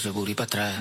seus orgulho para trás.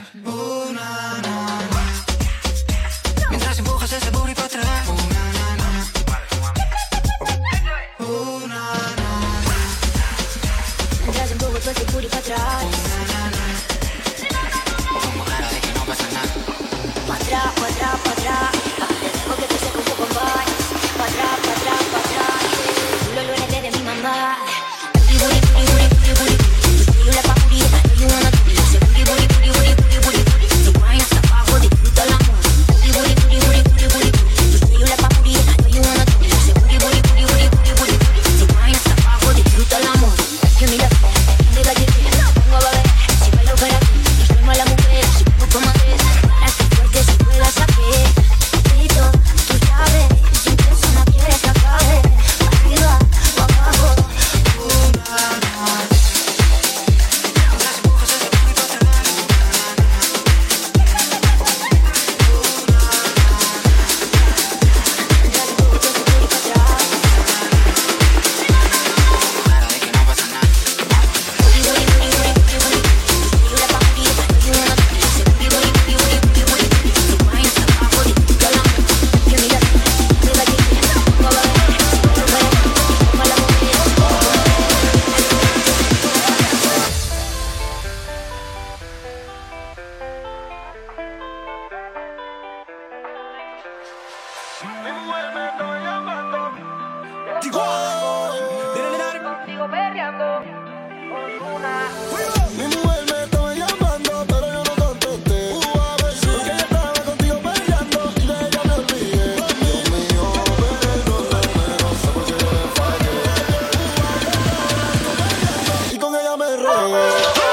alone.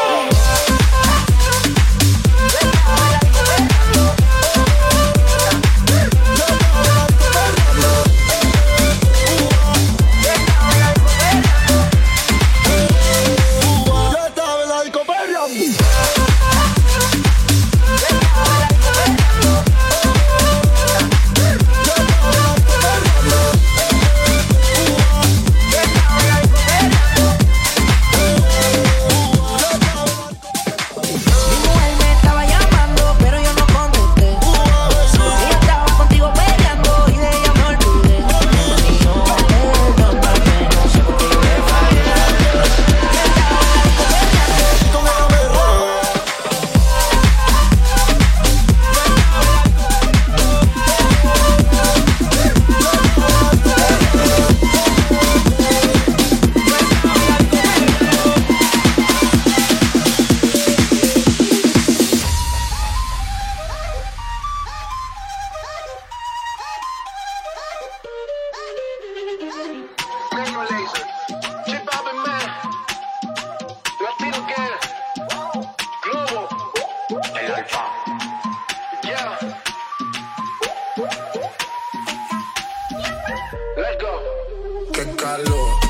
my.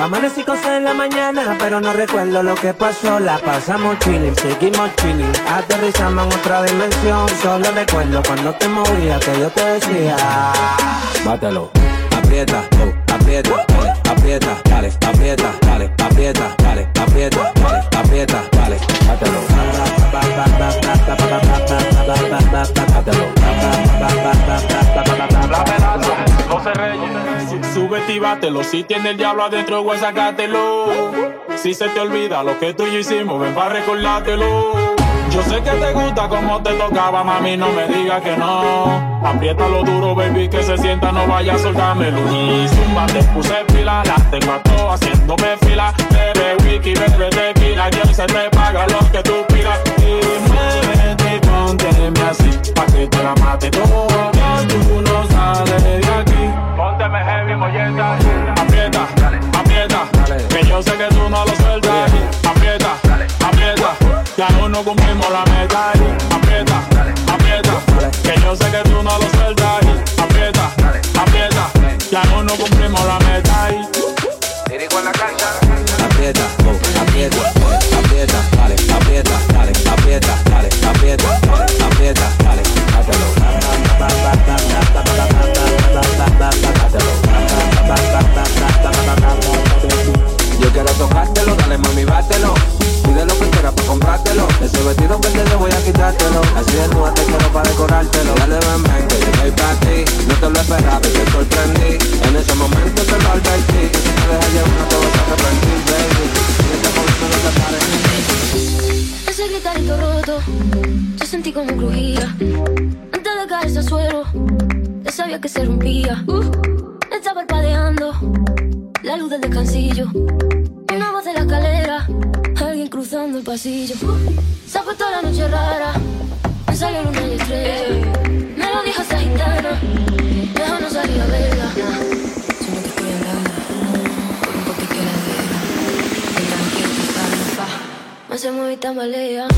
Amanecí cosas en la mañana, pero no recuerdo lo que pasó. La pasamos chilling, seguimos chilling. Aterrizamos en otra dimensión. Solo recuerdo cuando te movías que yo te decía: Bátelo, aprieta, oh, aprieta, dale, aprieta, dale, aprieta, dale, aprieta, dale, aprieta, dale, aprieta, dale, bátelo. Si tiene el diablo adentro, güey, sacátelo. Si se te olvida lo que tú y yo hicimos, ven para recordártelo. Yo sé que te gusta como te tocaba, mami, no me digas que no. Apriétalo duro, baby, que se sienta, no vaya a soltármelo. Y zumba, te puse fila, la tengo a todas haciéndome fila. Bebe wiki, bebe tequila, y se te paga lo que tú pidas. Y muévete y así, pa' que te la mate todo. No cumplimos yo sentí como crujía. Antes de caerse a suero, ya sabía que se rompía. Uh, estaba parpadeando la luz del descansillo. Una voz de la escalera, alguien cruzando el pasillo. Se ha puesto la noche rara, me salió luna y estrella. Me lo dijo esa gitana, no salir a verla. Se mueve y tambalea.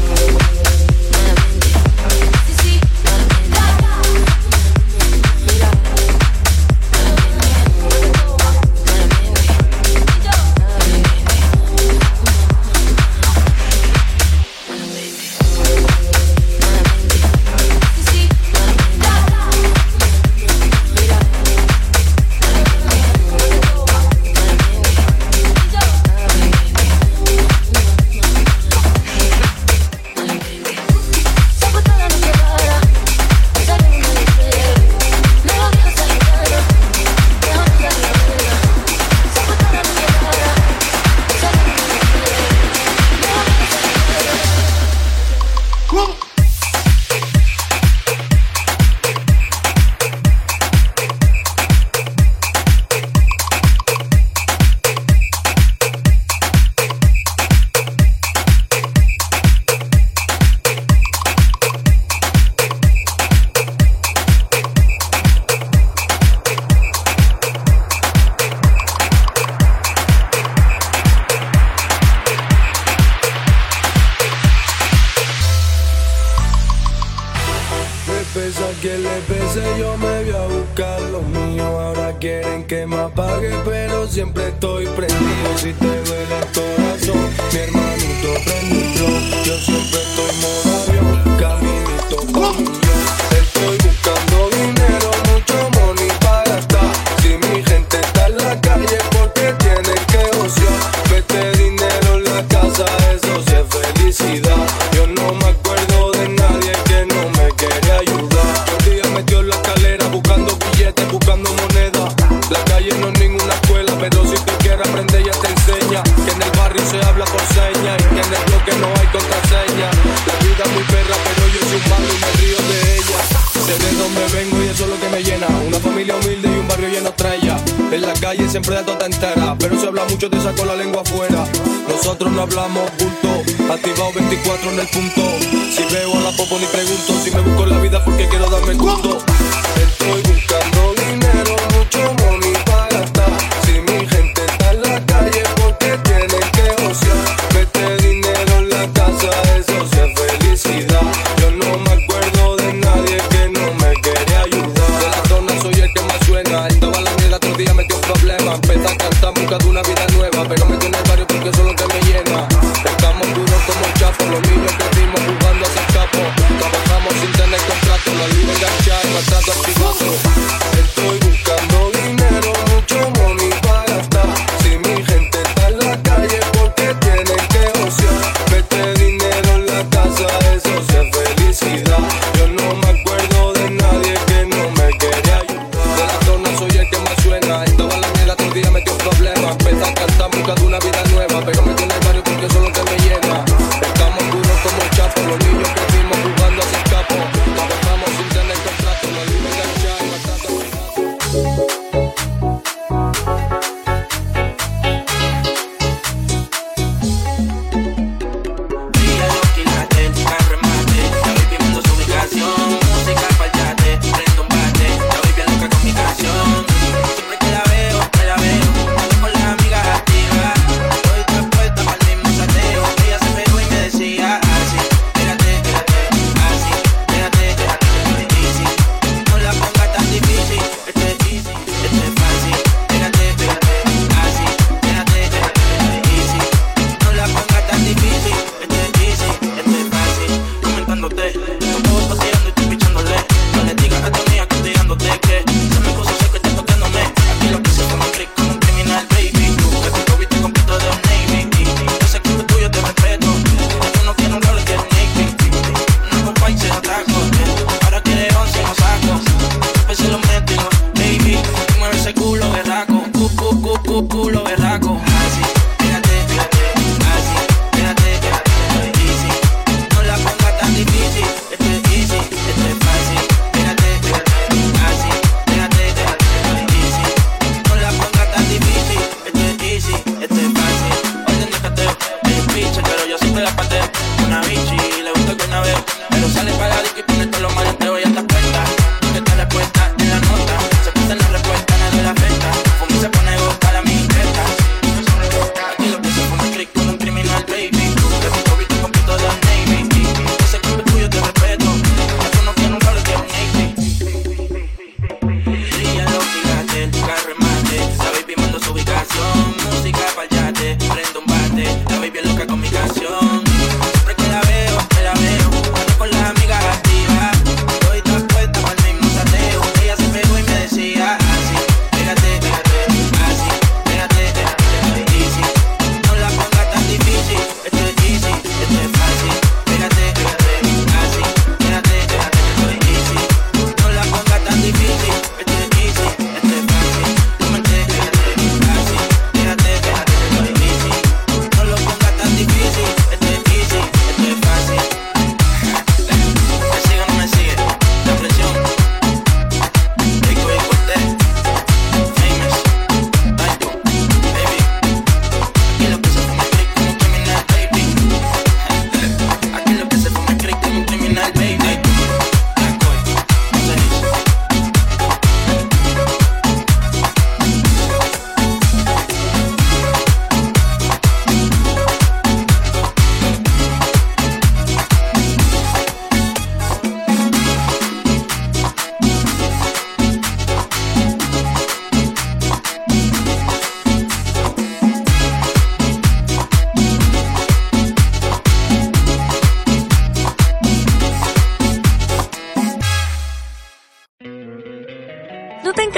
apague, pero siempre estoy prendido. Si te calle siempre de tota entera. Pero se habla mucho, te saco la lengua afuera. Nosotros no hablamos bulto, activado 24 en el punto. Si veo a la popo ni pregunto, si me busco en la vida porque quiero darme el gusto.